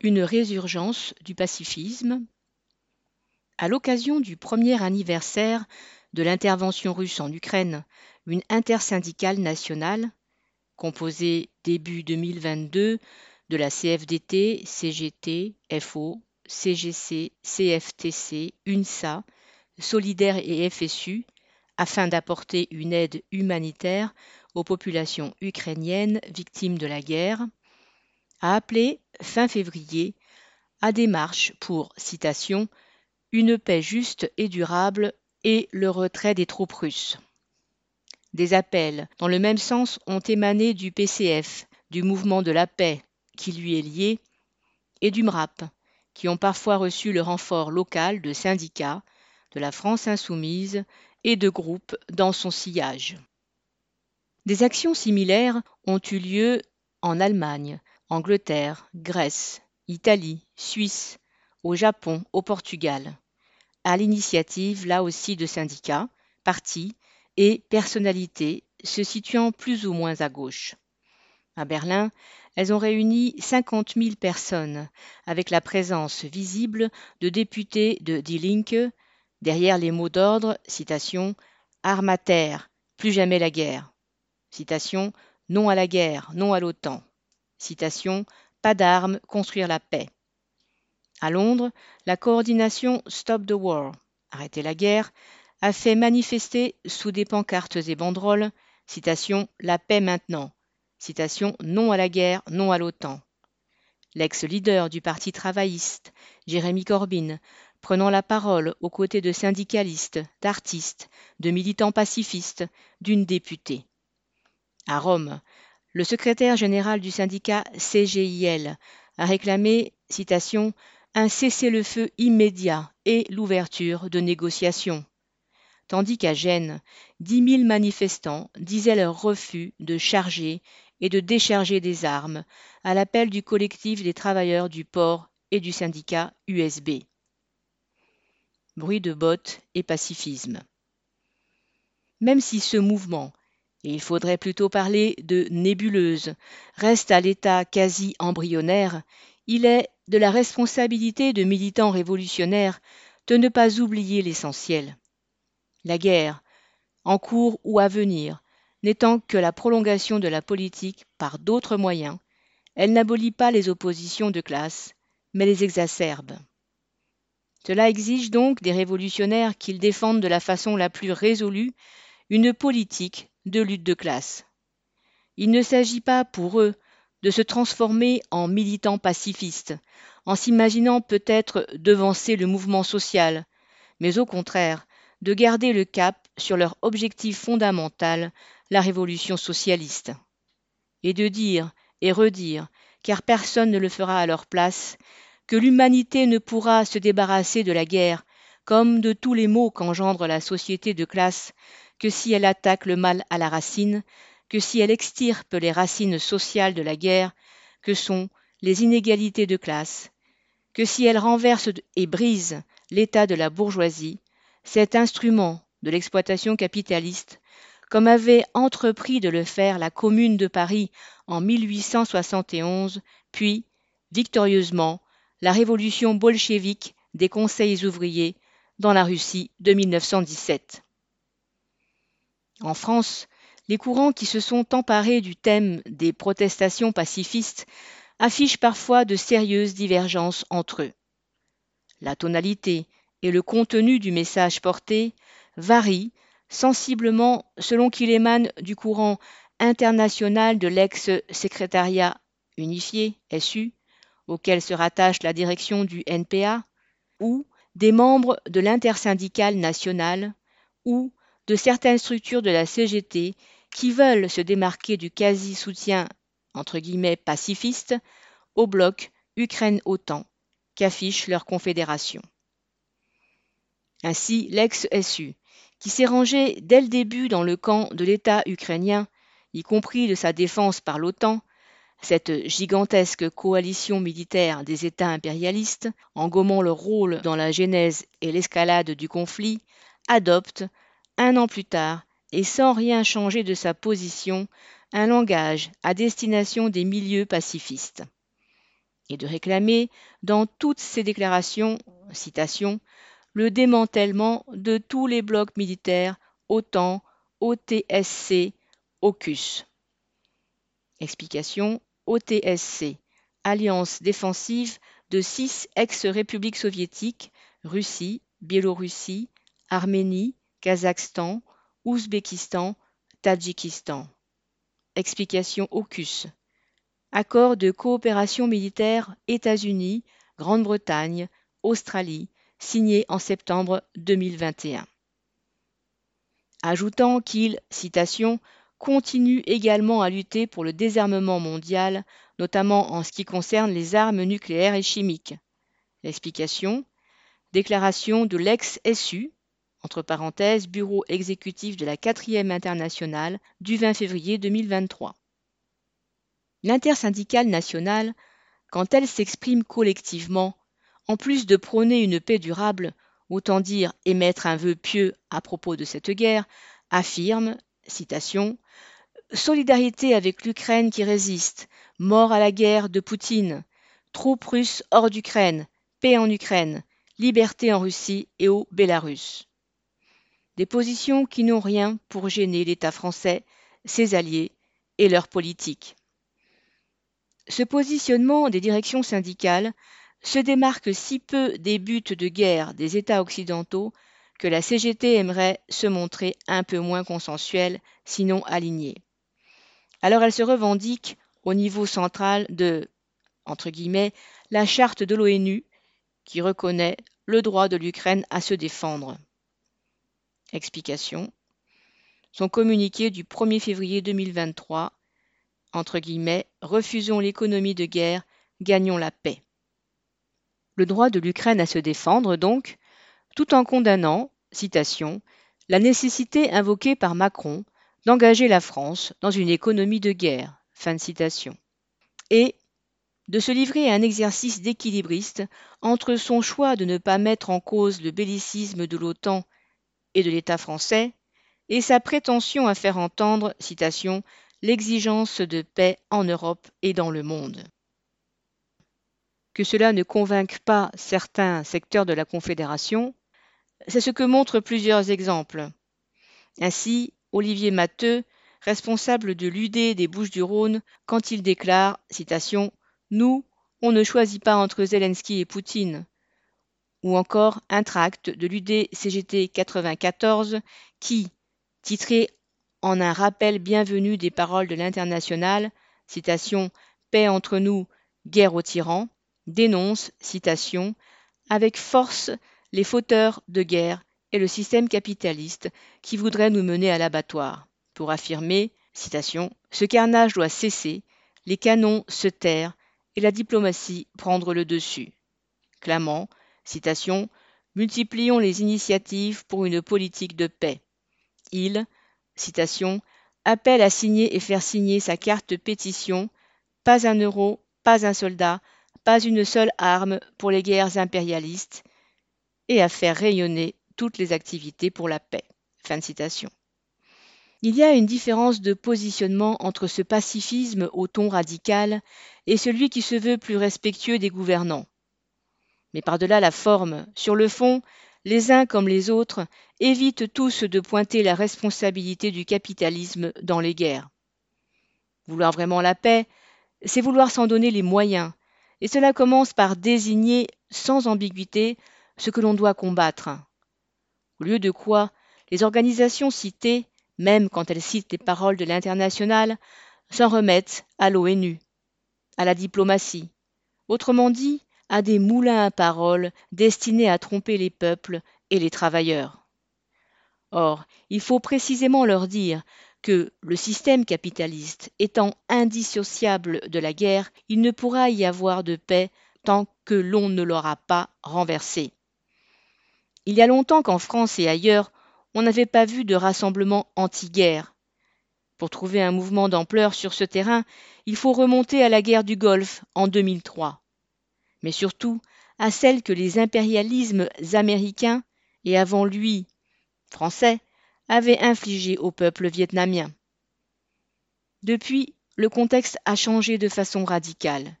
une résurgence du pacifisme. À l'occasion du premier anniversaire de l'intervention russe en Ukraine, une intersyndicale nationale, composée début 2022 de la CFDT, CGT, FO, CGC, CFTC, UNSA, Solidaire et FSU, afin d'apporter une aide humanitaire aux populations ukrainiennes victimes de la guerre, a appelé fin février à des marches pour, citation, une paix juste et durable et le retrait des troupes russes. Des appels dans le même sens ont émané du PCF, du mouvement de la paix qui lui est lié, et du MRAP, qui ont parfois reçu le renfort local de syndicats, de la France insoumise et de groupes dans son sillage. Des actions similaires ont eu lieu en Allemagne, Angleterre, Grèce, Italie, Suisse, au Japon, au Portugal, à l'initiative là aussi de syndicats, partis et personnalités se situant plus ou moins à gauche. À Berlin, elles ont réuni 50 000 personnes, avec la présence visible de députés de Die Linke, derrière les mots d'ordre, citation, Armes à terre, plus jamais la guerre. Citation, Non à la guerre, non à l'OTAN. Citation Pas d'armes, construire la paix. À Londres, la coordination Stop the War, arrêter la guerre, a fait manifester sous des pancartes et banderoles, citation La paix maintenant, citation Non à la guerre, non à l'OTAN. L'ex-leader du Parti travailliste, Jérémy Corbyn, prenant la parole aux côtés de syndicalistes, d'artistes, de militants pacifistes, d'une députée. À Rome, le secrétaire général du syndicat CGIL a réclamé, citation, un cessez-le-feu immédiat et l'ouverture de négociations. Tandis qu'à Gênes, dix mille manifestants disaient leur refus de charger et de décharger des armes à l'appel du collectif des travailleurs du port et du syndicat USB. Bruit de bottes et pacifisme. Même si ce mouvement il faudrait plutôt parler de nébuleuse, reste à l'état quasi embryonnaire, il est de la responsabilité de militants révolutionnaires de ne pas oublier l'essentiel. La guerre, en cours ou à venir, n'étant que la prolongation de la politique par d'autres moyens, elle n'abolit pas les oppositions de classe, mais les exacerbe. Cela exige donc des révolutionnaires qu'ils défendent de la façon la plus résolue une politique de lutte de classe. Il ne s'agit pas pour eux de se transformer en militants pacifistes, en s'imaginant peut-être devancer le mouvement social, mais au contraire de garder le cap sur leur objectif fondamental, la révolution socialiste. Et de dire et redire, car personne ne le fera à leur place, que l'humanité ne pourra se débarrasser de la guerre, comme de tous les maux qu'engendre la société de classe que si elle attaque le mal à la racine, que si elle extirpe les racines sociales de la guerre, que sont les inégalités de classe, que si elle renverse et brise l'état de la bourgeoisie, cet instrument de l'exploitation capitaliste, comme avait entrepris de le faire la Commune de Paris en 1871, puis, victorieusement, la révolution bolchevique des conseils ouvriers dans la Russie de 1917. En France, les courants qui se sont emparés du thème des protestations pacifistes affichent parfois de sérieuses divergences entre eux. La tonalité et le contenu du message porté varient sensiblement selon qu'il émane du courant international de l'ex-secrétariat unifié SU, auquel se rattache la direction du NPA, ou des membres de l'intersyndicale nationale, ou certaines structures de la CGT qui veulent se démarquer du quasi-soutien entre guillemets pacifiste au bloc Ukraine-OTAN qu'affiche leur confédération. Ainsi, l'ex-SU, qui s'est rangé dès le début dans le camp de l'État ukrainien, y compris de sa défense par l'OTAN, cette gigantesque coalition militaire des États impérialistes, en gommant leur rôle dans la genèse et l'escalade du conflit, adopte un an plus tard, et sans rien changer de sa position, un langage à destination des milieux pacifistes. et de réclamer dans toutes ses déclarations, citation, le démantèlement de tous les blocs militaires OTAN, OTSC, AUKUS. Explication OTSC, alliance défensive de six ex-républiques soviétiques, Russie, Biélorussie, Arménie, Kazakhstan, Ouzbékistan, Tadjikistan. Explication AUKUS. Accord de coopération militaire États-Unis, Grande-Bretagne, Australie, signé en septembre 2021. Ajoutant qu'il, citation, continue également à lutter pour le désarmement mondial, notamment en ce qui concerne les armes nucléaires et chimiques. L'explication Déclaration de l'ex-SU, entre parenthèses, Bureau exécutif de la 4e internationale, du 20 février 2023. L'intersyndicale nationale, quand elle s'exprime collectivement, en plus de prôner une paix durable, autant dire émettre un vœu pieux à propos de cette guerre, affirme, citation, Solidarité avec l'Ukraine qui résiste, mort à la guerre de Poutine, troupes russes hors d'Ukraine, paix en Ukraine, liberté en Russie et au Bélarus. Des positions qui n'ont rien pour gêner l'État français, ses alliés et leur politique. Ce positionnement des directions syndicales se démarque si peu des buts de guerre des États occidentaux que la CGT aimerait se montrer un peu moins consensuelle, sinon alignée. Alors elle se revendique au niveau central de entre guillemets, la charte de l'ONU qui reconnaît le droit de l'Ukraine à se défendre. Explication. Son communiqué du 1er février 2023, entre guillemets, refusons l'économie de guerre, gagnons la paix le droit de l'Ukraine à se défendre, donc, tout en condamnant, citation, la nécessité invoquée par Macron d'engager la France dans une économie de guerre, fin de citation, et de se livrer à un exercice d'équilibriste entre son choix de ne pas mettre en cause le bellicisme de l'OTAN et de l'État français et sa prétention à faire entendre, citation, l'exigence de paix en Europe et dans le monde que cela ne convainque pas certains secteurs de la Confédération, c'est ce que montrent plusieurs exemples. Ainsi, Olivier Matteux, responsable de l'UD des Bouches-du-Rhône, quand il déclare, citation, Nous, on ne choisit pas entre Zelensky et Poutine. Ou encore un tract de l'UD CGT 94 qui, titré en un rappel bienvenu des paroles de l'international, citation Paix entre nous, guerre aux tyrans, dénonce, citation, avec force les fauteurs de guerre et le système capitaliste qui voudrait nous mener à l'abattoir, pour affirmer, citation, Ce carnage doit cesser, les canons se taire et la diplomatie prendre le dessus. Clamant, citation, Multiplions les initiatives pour une politique de paix. Il, citation, appelle à signer et faire signer sa carte pétition Pas un euro, pas un soldat, pas une seule arme pour les guerres impérialistes et à faire rayonner toutes les activités pour la paix. Il y a une différence de positionnement entre ce pacifisme au ton radical et celui qui se veut plus respectueux des gouvernants. Mais par-delà la forme, sur le fond, les uns comme les autres évitent tous de pointer la responsabilité du capitalisme dans les guerres. Vouloir vraiment la paix, c'est vouloir s'en donner les moyens, et cela commence par désigner sans ambiguïté ce que l'on doit combattre. Au lieu de quoi, les organisations citées, même quand elles citent les paroles de l'international, s'en remettent à l'ONU, à la diplomatie, autrement dit, à des moulins à paroles destinés à tromper les peuples et les travailleurs. Or, il faut précisément leur dire que, le système capitaliste étant indissociable de la guerre, il ne pourra y avoir de paix tant que l'on ne l'aura pas renversé. Il y a longtemps qu'en France et ailleurs, on n'avait pas vu de rassemblement anti-guerre. Pour trouver un mouvement d'ampleur sur ce terrain, il faut remonter à la guerre du Golfe en 2003, mais surtout à celle que les impérialismes américains et avant lui français avait infligé au peuple vietnamien. Depuis, le contexte a changé de façon radicale.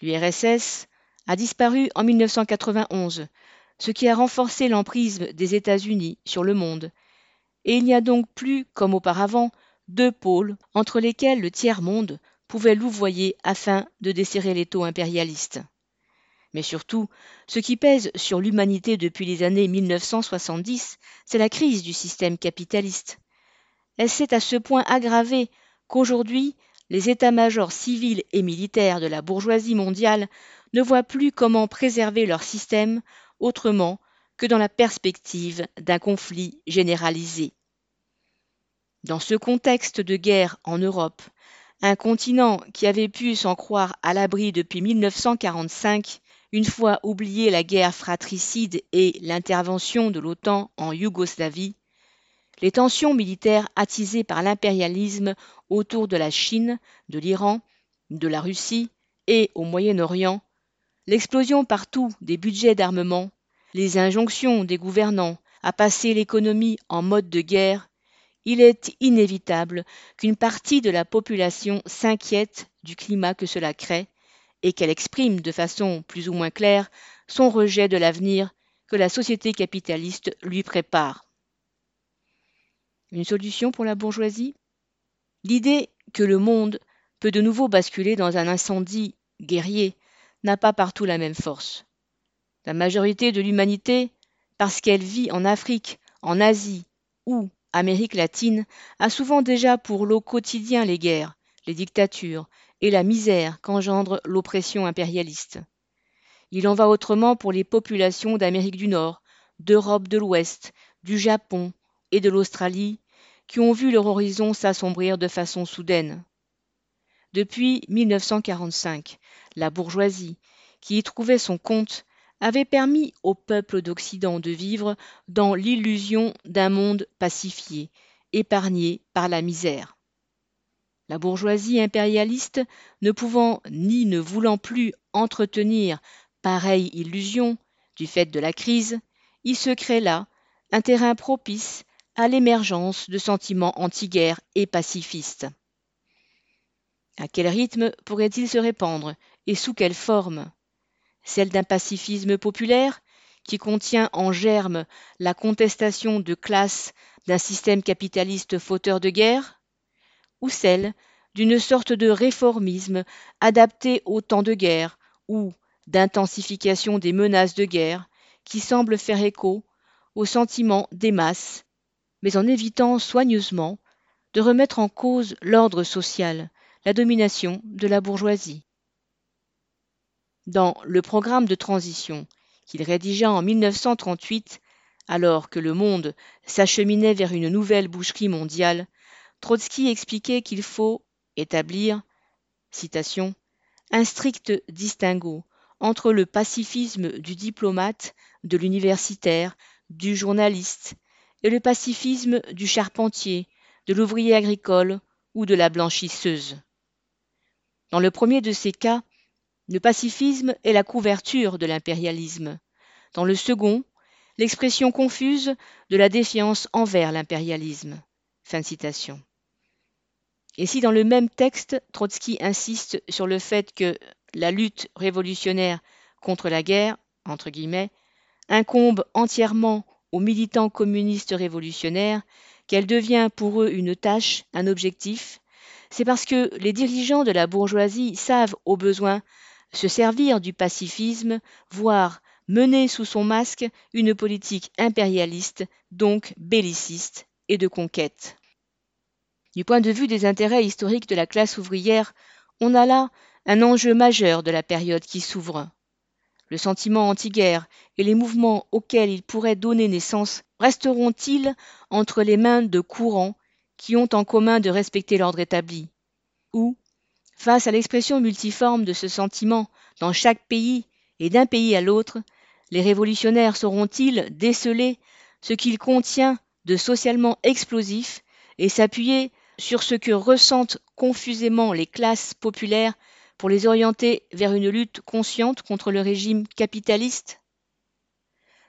L'URSS a disparu en 1991, ce qui a renforcé l'emprise des États-Unis sur le monde. Et il n'y a donc plus, comme auparavant, deux pôles entre lesquels le tiers-monde pouvait louvoyer afin de desserrer les taux impérialistes. Mais surtout, ce qui pèse sur l'humanité depuis les années 1970, c'est la crise du système capitaliste. Elle s'est à ce point aggravée qu'aujourd'hui, les états-majors civils et militaires de la bourgeoisie mondiale ne voient plus comment préserver leur système autrement que dans la perspective d'un conflit généralisé. Dans ce contexte de guerre en Europe, un continent qui avait pu s'en croire à l'abri depuis 1945, une fois oublié la guerre fratricide et l'intervention de l'OTAN en Yougoslavie, les tensions militaires attisées par l'impérialisme autour de la Chine, de l'Iran, de la Russie et au Moyen-Orient, l'explosion partout des budgets d'armement, les injonctions des gouvernants à passer l'économie en mode de guerre, il est inévitable qu'une partie de la population s'inquiète du climat que cela crée et qu'elle exprime de façon plus ou moins claire son rejet de l'avenir que la société capitaliste lui prépare. Une solution pour la bourgeoisie? L'idée que le monde peut de nouveau basculer dans un incendie guerrier n'a pas partout la même force. La majorité de l'humanité, parce qu'elle vit en Afrique, en Asie ou Amérique latine, a souvent déjà pour lot quotidien les guerres, les dictatures et la misère qu'engendre l'oppression impérialiste. Il en va autrement pour les populations d'Amérique du Nord, d'Europe de l'Ouest, du Japon et de l'Australie, qui ont vu leur horizon s'assombrir de façon soudaine. Depuis 1945, la bourgeoisie, qui y trouvait son compte, avait permis au peuple d'Occident de vivre dans l'illusion d'un monde pacifié, épargné par la misère. La bourgeoisie impérialiste, ne pouvant ni ne voulant plus entretenir pareille illusion du fait de la crise, y se crée là un terrain propice à l'émergence de sentiments anti-guerre et pacifistes. À quel rythme pourrait-il se répandre et sous quelle forme? Celle d'un pacifisme populaire qui contient en germe la contestation de classe d'un système capitaliste fauteur de guerre? Ou celle d'une sorte de réformisme adapté au temps de guerre ou d'intensification des menaces de guerre qui semble faire écho au sentiment des masses mais en évitant soigneusement de remettre en cause l'ordre social, la domination de la bourgeoisie. Dans le programme de transition qu'il rédigea en 1938, alors que le monde s'acheminait vers une nouvelle boucherie mondiale, Trotsky expliquait qu'il faut établir, citation, un strict distinguo entre le pacifisme du diplomate, de l'universitaire, du journaliste, et le pacifisme du charpentier, de l'ouvrier agricole ou de la blanchisseuse. Dans le premier de ces cas, le pacifisme est la couverture de l'impérialisme. Dans le second, l'expression confuse de la défiance envers l'impérialisme. Fin citation. Et si dans le même texte, Trotsky insiste sur le fait que la lutte révolutionnaire contre la guerre, entre guillemets, incombe entièrement aux militants communistes révolutionnaires qu'elle devient pour eux une tâche, un objectif, c'est parce que les dirigeants de la bourgeoisie savent au besoin se servir du pacifisme, voire mener sous son masque une politique impérialiste, donc belliciste et de conquête. Du point de vue des intérêts historiques de la classe ouvrière, on a là un enjeu majeur de la période qui s'ouvre. Le sentiment anti-guerre et les mouvements auxquels il pourrait donner naissance resteront-ils entre les mains de courants qui ont en commun de respecter l'ordre établi? Ou, face à l'expression multiforme de ce sentiment dans chaque pays et d'un pays à l'autre, les révolutionnaires sauront-ils déceler ce qu'il contient de socialement explosif et s'appuyer sur ce que ressentent confusément les classes populaires pour les orienter vers une lutte consciente contre le régime capitaliste.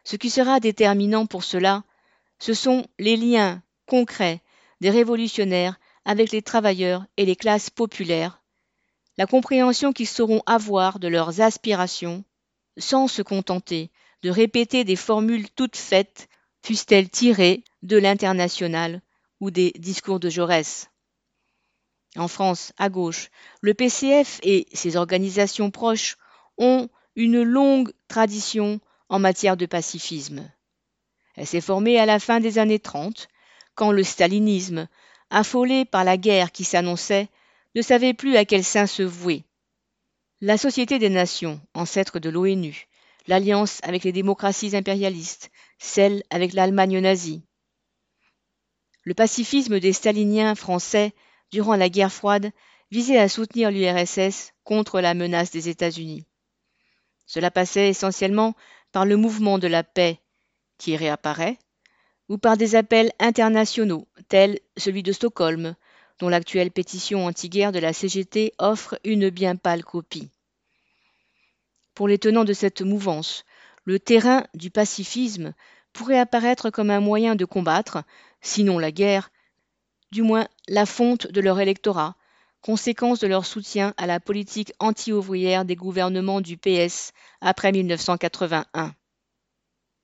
Ce qui sera déterminant pour cela, ce sont les liens concrets des révolutionnaires avec les travailleurs et les classes populaires, la compréhension qu'ils sauront avoir de leurs aspirations, sans se contenter de répéter des formules toutes faites, fussent-elles tirées de l'international ou des discours de Jaurès. En France, à gauche, le PCF et ses organisations proches ont une longue tradition en matière de pacifisme. Elle s'est formée à la fin des années 30, quand le stalinisme, affolé par la guerre qui s'annonçait, ne savait plus à quel sein se vouer. La Société des Nations, ancêtre de l'ONU, l'alliance avec les démocraties impérialistes, celle avec l'Allemagne nazie. Le pacifisme des staliniens français durant la guerre froide visait à soutenir l'URSS contre la menace des États-Unis. Cela passait essentiellement par le mouvement de la paix qui réapparaît, ou par des appels internationaux tels celui de Stockholm, dont l'actuelle pétition anti-guerre de la CGT offre une bien pâle copie. Pour les tenants de cette mouvance, le terrain du pacifisme pourrait apparaître comme un moyen de combattre, sinon la guerre, du moins la fonte de leur électorat, conséquence de leur soutien à la politique anti-ouvrière des gouvernements du PS après 1981.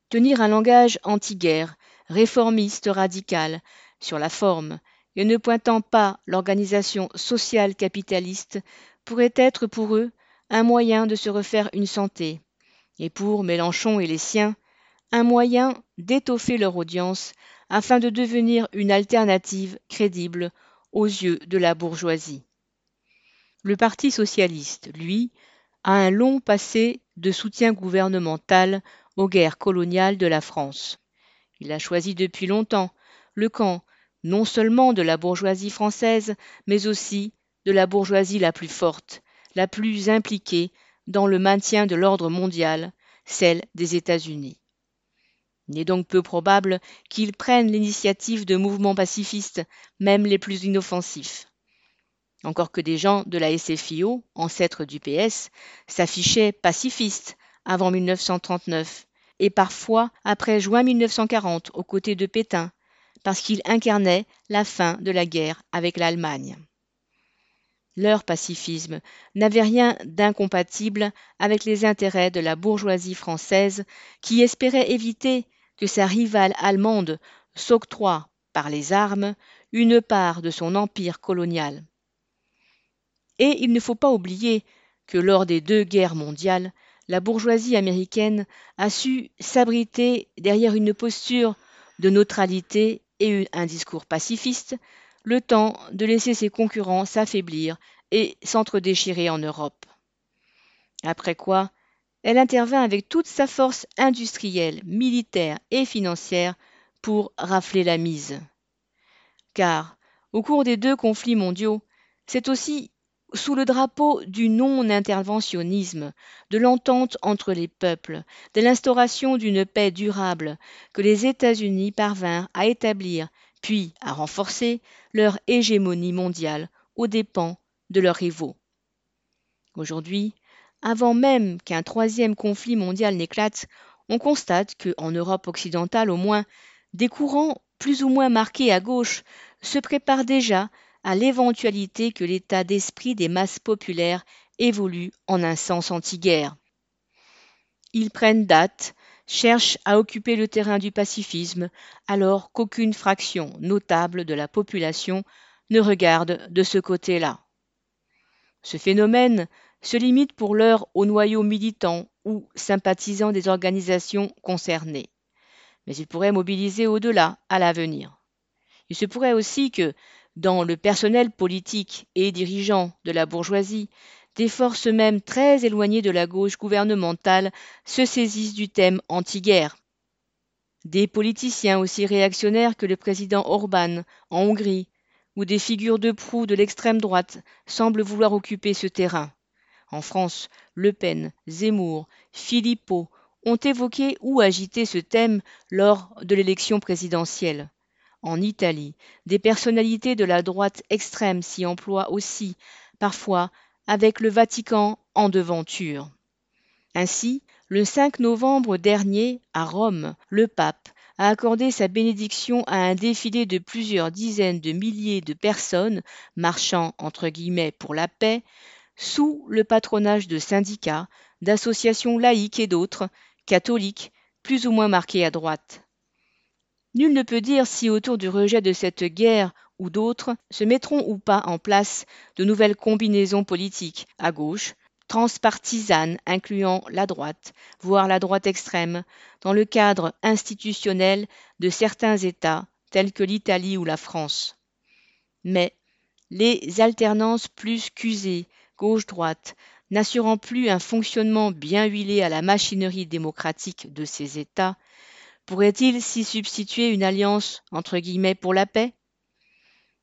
Tenir un langage anti-guerre, réformiste radical, sur la forme, et ne pointant pas l'organisation sociale capitaliste, pourrait être pour eux un moyen de se refaire une santé, et pour Mélenchon et les siens, un moyen d'étoffer leur audience afin de devenir une alternative crédible aux yeux de la bourgeoisie. Le Parti socialiste, lui, a un long passé de soutien gouvernemental aux guerres coloniales de la France. Il a choisi depuis longtemps le camp non seulement de la bourgeoisie française, mais aussi de la bourgeoisie la plus forte, la plus impliquée dans le maintien de l'ordre mondial, celle des États-Unis. Il est donc peu probable qu'ils prennent l'initiative de mouvements pacifistes, même les plus inoffensifs. Encore que des gens de la SFIO, ancêtres du PS, s'affichaient pacifistes avant 1939 et parfois après juin 1940 aux côtés de Pétain, parce qu'ils incarnaient la fin de la guerre avec l'Allemagne. Leur pacifisme n'avait rien d'incompatible avec les intérêts de la bourgeoisie française qui espérait éviter que sa rivale allemande s'octroie, par les armes, une part de son empire colonial. Et il ne faut pas oublier que lors des deux guerres mondiales, la bourgeoisie américaine a su s'abriter derrière une posture de neutralité et un discours pacifiste, le temps de laisser ses concurrents s'affaiblir et s'entre-déchirer en Europe. Après quoi, elle intervint avec toute sa force industrielle, militaire et financière pour rafler la mise. Car, au cours des deux conflits mondiaux, c'est aussi sous le drapeau du non-interventionnisme, de l'entente entre les peuples, de l'instauration d'une paix durable, que les États-Unis parvinrent à établir, puis à renforcer leur hégémonie mondiale aux dépens de leurs rivaux. Aujourd'hui, avant même qu'un troisième conflit mondial n'éclate, on constate que, en Europe occidentale au moins, des courants plus ou moins marqués à gauche se préparent déjà à l'éventualité que l'état d'esprit des masses populaires évolue en un sens anti-guerre. Ils prennent date, cherchent à occuper le terrain du pacifisme, alors qu'aucune fraction notable de la population ne regarde de ce côté-là. Ce phénomène se limite pour l'heure au noyau militant ou sympathisant des organisations concernées. Mais il pourrait mobiliser au-delà, à l'avenir. Il se pourrait aussi que, dans le personnel politique et dirigeant de la bourgeoisie, des forces même très éloignées de la gauche gouvernementale se saisissent du thème anti-guerre. Des politiciens aussi réactionnaires que le président Orban en Hongrie, ou des figures de proue de l'extrême droite semblent vouloir occuper ce terrain. En France, Le Pen, Zemmour, Philippot ont évoqué ou agité ce thème lors de l'élection présidentielle. En Italie, des personnalités de la droite extrême s'y emploient aussi, parfois avec le Vatican en devanture. Ainsi, le 5 novembre dernier, à Rome, le pape a accordé sa bénédiction à un défilé de plusieurs dizaines de milliers de personnes marchant pour la paix sous le patronage de syndicats, d'associations laïques et d'autres, catholiques, plus ou moins marqués à droite. Nul ne peut dire si autour du rejet de cette guerre ou d'autres se mettront ou pas en place de nouvelles combinaisons politiques, à gauche, transpartisanes incluant la droite, voire la droite extrême, dans le cadre institutionnel de certains États tels que l'Italie ou la France. Mais les alternances plus qu'usées, gauche-droite, n'assurant plus un fonctionnement bien huilé à la machinerie démocratique de ces États, pourrait-il s'y substituer une alliance entre guillemets pour la paix?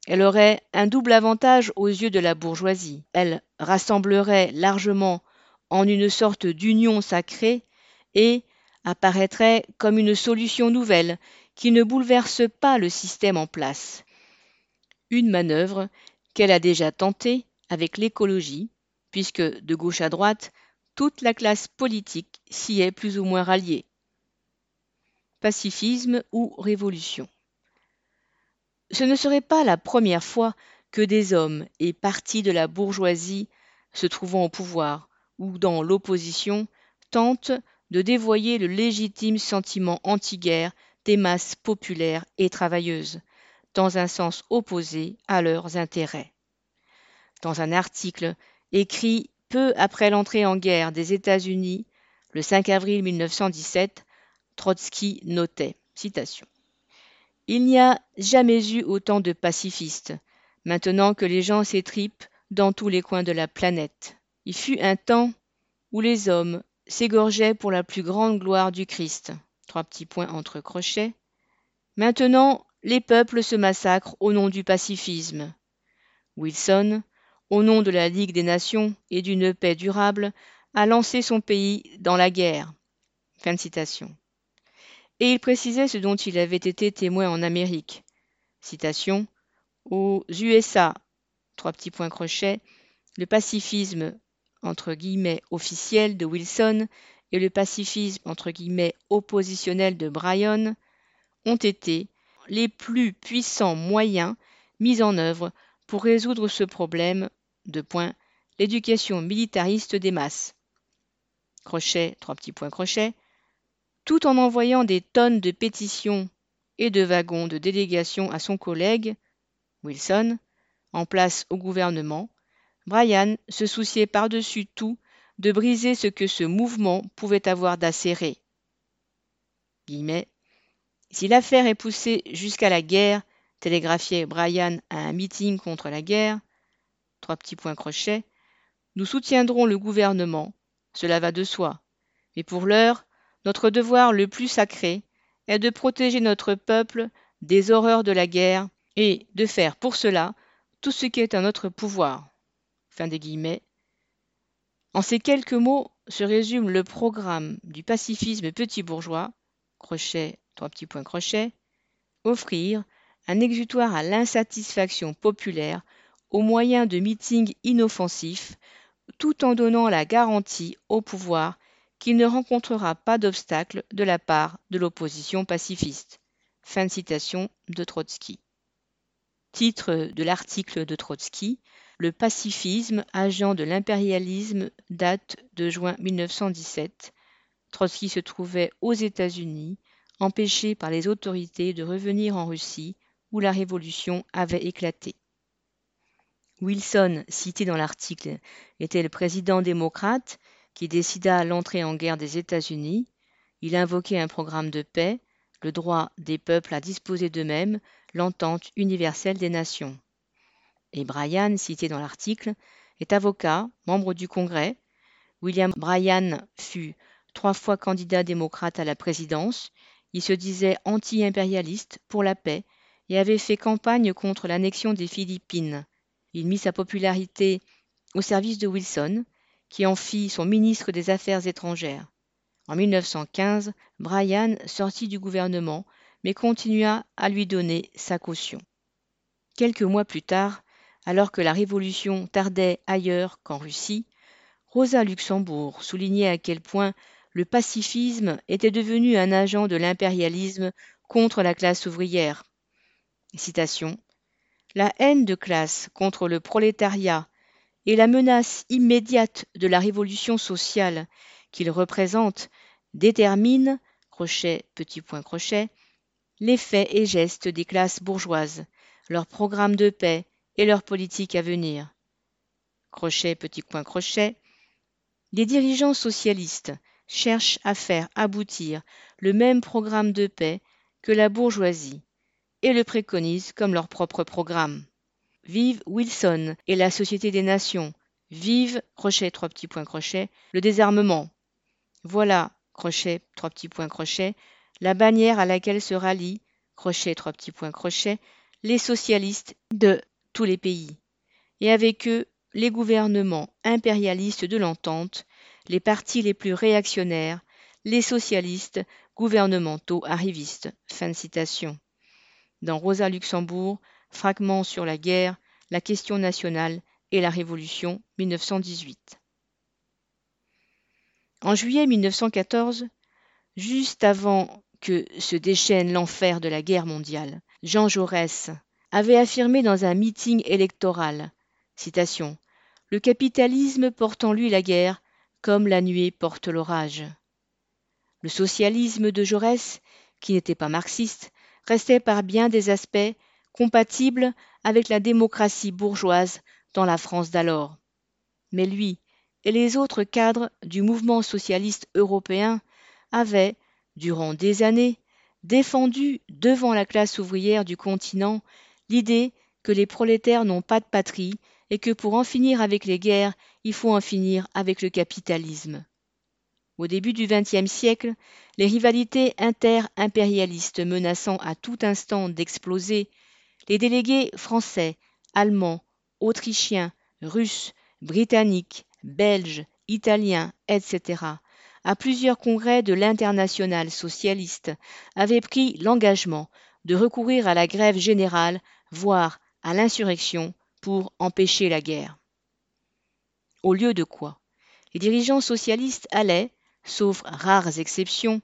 Elle aurait un double avantage aux yeux de la bourgeoisie. Elle rassemblerait largement en une sorte d'union sacrée et apparaîtrait comme une solution nouvelle qui ne bouleverse pas le système en place. Une manœuvre qu'elle a déjà tentée avec l'écologie, puisque de gauche à droite, toute la classe politique s'y est plus ou moins ralliée. Pacifisme ou révolution Ce ne serait pas la première fois que des hommes et partis de la bourgeoisie se trouvant au pouvoir ou dans l'opposition tentent de dévoyer le légitime sentiment anti-guerre des masses populaires et travailleuses, dans un sens opposé à leurs intérêts. Dans un article écrit peu après l'entrée en guerre des États-Unis, le 5 avril 1917, Trotsky notait Il n'y a jamais eu autant de pacifistes, maintenant que les gens s'étripent dans tous les coins de la planète. Il fut un temps où les hommes s'égorgeaient pour la plus grande gloire du Christ. Trois petits points entre crochets. Maintenant, les peuples se massacrent au nom du pacifisme. Wilson, au nom de la Ligue des Nations et d'une paix durable, a lancé son pays dans la guerre. Fin de citation. Et il précisait ce dont il avait été témoin en Amérique. Citation. Aux USA, trois petits points crochets, le pacifisme entre guillemets officiel de Wilson et le pacifisme entre guillemets oppositionnel de Bryan ont été les plus puissants moyens mis en œuvre pour résoudre ce problème de point l'éducation militariste des masses. Crochet, trois petits points crochet, tout en envoyant des tonnes de pétitions et de wagons de délégation à son collègue, Wilson, en place au gouvernement, Bryan se souciait par-dessus tout de briser ce que ce mouvement pouvait avoir d'acéré. Si l'affaire est poussée jusqu'à la guerre, télégraphiait Bryan à un meeting contre la guerre, trois petits points crochets, nous soutiendrons le gouvernement, cela va de soi. Mais pour l'heure, notre devoir le plus sacré est de protéger notre peuple des horreurs de la guerre et de faire pour cela tout ce qui est à notre pouvoir. Fin des guillemets. En ces quelques mots se résume le programme du pacifisme petit bourgeois, crochet, trois petits points crochet, offrir un exutoire à l'insatisfaction populaire au moyen de meetings inoffensifs, tout en donnant la garantie au pouvoir qu'il ne rencontrera pas d'obstacle de la part de l'opposition pacifiste. Fin de citation de Trotsky. Titre de l'article de Trotsky Le pacifisme, agent de l'impérialisme, date de juin 1917. Trotsky se trouvait aux États-Unis, empêché par les autorités de revenir en Russie, où la révolution avait éclaté. Wilson, cité dans l'article, était le président démocrate qui décida l'entrée en guerre des États-Unis. Il invoquait un programme de paix, le droit des peuples à disposer d'eux-mêmes, l'entente universelle des nations. Et Bryan, cité dans l'article, est avocat, membre du Congrès. William Bryan fut trois fois candidat démocrate à la présidence. Il se disait anti-impérialiste pour la paix et avait fait campagne contre l'annexion des Philippines. Il mit sa popularité au service de Wilson, qui en fit son ministre des Affaires étrangères. En 1915, Bryan sortit du gouvernement, mais continua à lui donner sa caution. Quelques mois plus tard, alors que la révolution tardait ailleurs qu'en Russie, Rosa Luxembourg soulignait à quel point le pacifisme était devenu un agent de l'impérialisme contre la classe ouvrière. Citation. La haine de classe contre le prolétariat et la menace immédiate de la révolution sociale qu'il représente déterminent, crochet, petit point crochet, les faits et gestes des classes bourgeoises, leur programme de paix et leur politique à venir. Crochet, petit point crochet, les dirigeants socialistes cherchent à faire aboutir le même programme de paix que la bourgeoisie et le préconisent comme leur propre programme. Vive Wilson et la Société des Nations. Vive, crochet, trois petits points le désarmement. Voilà, crochet, trois petits points la bannière à laquelle se rallient, crochet, trois petits points les socialistes de tous les pays. Et avec eux, les gouvernements impérialistes de l'entente, les partis les plus réactionnaires, les socialistes gouvernementaux arrivistes. Fin de citation. Dans Rosa Luxembourg, fragment sur la guerre, la question nationale et la Révolution 1918. En juillet 1914, juste avant que se déchaîne l'enfer de la guerre mondiale, Jean Jaurès avait affirmé dans un meeting électoral citation, Le capitalisme porte en lui la guerre comme la nuée porte l'orage. Le socialisme de Jaurès, qui n'était pas marxiste, restait par bien des aspects compatible avec la démocratie bourgeoise dans la France d'alors. Mais lui et les autres cadres du mouvement socialiste européen avaient, durant des années, défendu devant la classe ouvrière du continent l'idée que les prolétaires n'ont pas de patrie et que pour en finir avec les guerres, il faut en finir avec le capitalisme. Au début du XXe siècle, les rivalités inter-impérialistes menaçant à tout instant d'exploser, les délégués français, allemands, autrichiens, russes, britanniques, belges, italiens, etc., à plusieurs congrès de l'internationale socialiste, avaient pris l'engagement de recourir à la grève générale, voire à l'insurrection, pour empêcher la guerre. Au lieu de quoi Les dirigeants socialistes allaient, sauf rares exceptions,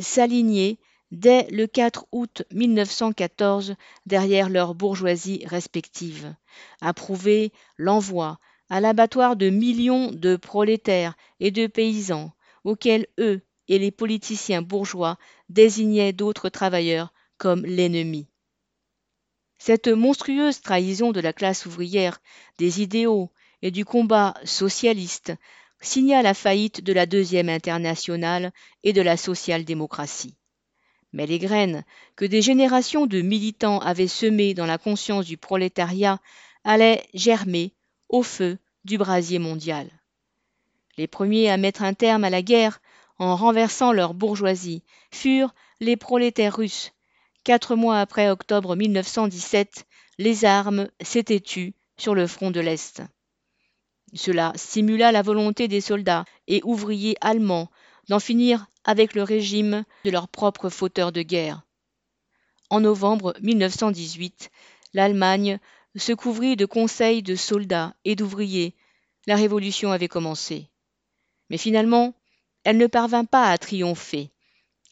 s'aligner dès le 4 août 1914 derrière leurs bourgeoisies respectives, approuver l'envoi à l'abattoir de millions de prolétaires et de paysans, auxquels eux et les politiciens bourgeois désignaient d'autres travailleurs comme l'ennemi. Cette monstrueuse trahison de la classe ouvrière, des idéaux et du combat socialiste signa la faillite de la Deuxième Internationale et de la social-démocratie. Mais les graines que des générations de militants avaient semées dans la conscience du prolétariat allaient germer au feu du brasier mondial. Les premiers à mettre un terme à la guerre en renversant leur bourgeoisie furent les prolétaires russes. Quatre mois après octobre 1917, les armes s'étaient tues sur le front de l'Est. Cela stimula la volonté des soldats et ouvriers allemands d'en finir avec le régime de leurs propres fauteurs de guerre. En novembre 1918, l'Allemagne se couvrit de conseils de soldats et d'ouvriers. La révolution avait commencé. Mais finalement, elle ne parvint pas à triompher,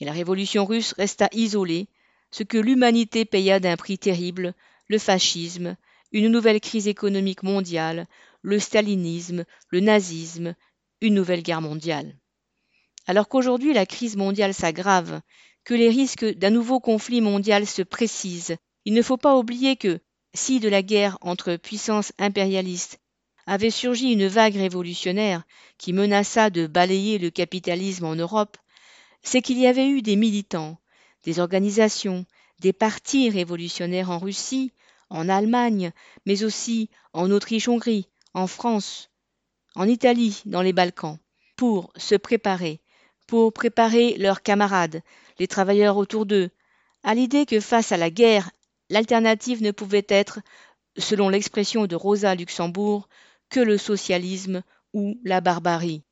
et la révolution russe resta isolée, ce que l'humanité paya d'un prix terrible, le fascisme, une nouvelle crise économique mondiale, le stalinisme, le nazisme, une nouvelle guerre mondiale. Alors qu'aujourd'hui la crise mondiale s'aggrave, que les risques d'un nouveau conflit mondial se précisent, il ne faut pas oublier que, si de la guerre entre puissances impérialistes avait surgi une vague révolutionnaire qui menaça de balayer le capitalisme en Europe, c'est qu'il y avait eu des militants, des organisations, des partis révolutionnaires en Russie, en Allemagne, mais aussi en Autriche-Hongrie, en France, en Italie, dans les Balkans, pour se préparer, pour préparer leurs camarades, les travailleurs autour d'eux, à l'idée que face à la guerre, l'alternative ne pouvait être, selon l'expression de Rosa Luxembourg, que le socialisme ou la barbarie.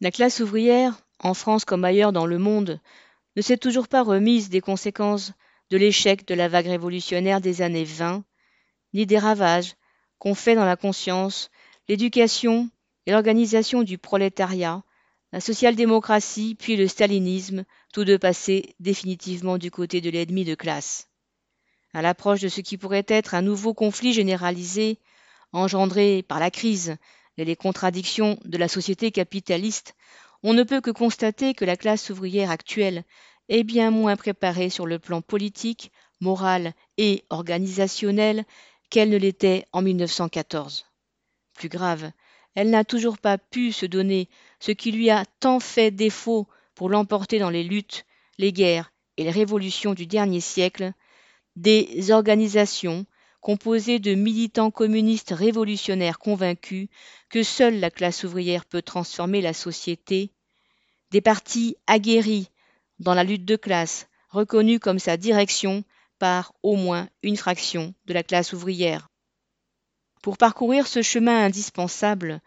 La classe ouvrière, en France comme ailleurs dans le monde, ne s'est toujours pas remise des conséquences de l'échec de la vague révolutionnaire des années 20, ni des ravages qu'ont fait dans la conscience l'éducation et l'organisation du prolétariat, la social-démocratie puis le stalinisme, tous deux passés définitivement du côté de l'ennemi de classe. À l'approche de ce qui pourrait être un nouveau conflit généralisé engendrées par la crise et les contradictions de la société capitaliste, on ne peut que constater que la classe ouvrière actuelle est bien moins préparée sur le plan politique, moral et organisationnel qu'elle ne l'était en 1914. Plus grave, elle n'a toujours pas pu se donner ce qui lui a tant fait défaut pour l'emporter dans les luttes, les guerres et les révolutions du dernier siècle, des organisations composées de militants communistes révolutionnaires convaincus que seule la classe ouvrière peut transformer la société, des partis aguerris dans la lutte de classe, reconnus comme sa direction par au moins une fraction de la classe ouvrière. Pour parcourir ce chemin indispensable,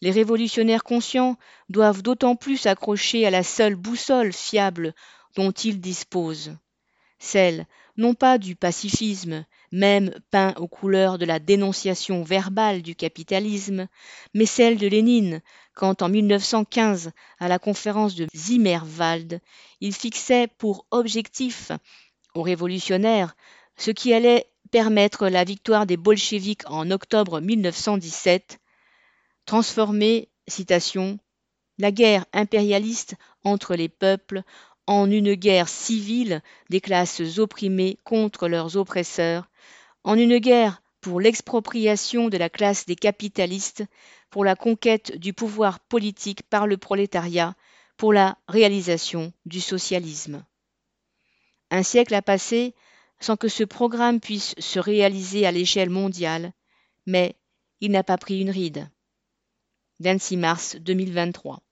les révolutionnaires conscients doivent d'autant plus s'accrocher à la seule boussole fiable dont ils disposent, celle non pas du pacifisme, même peint aux couleurs de la dénonciation verbale du capitalisme, mais celle de Lénine, quand en 1915, à la conférence de Zimmerwald, il fixait pour objectif aux révolutionnaires ce qui allait permettre la victoire des bolcheviks en octobre 1917, transformer, citation, la guerre impérialiste entre les peuples en une guerre civile des classes opprimées contre leurs oppresseurs, en une guerre pour l'expropriation de la classe des capitalistes, pour la conquête du pouvoir politique par le prolétariat, pour la réalisation du socialisme. Un siècle a passé sans que ce programme puisse se réaliser à l'échelle mondiale, mais il n'a pas pris une ride. 26 mars 2023.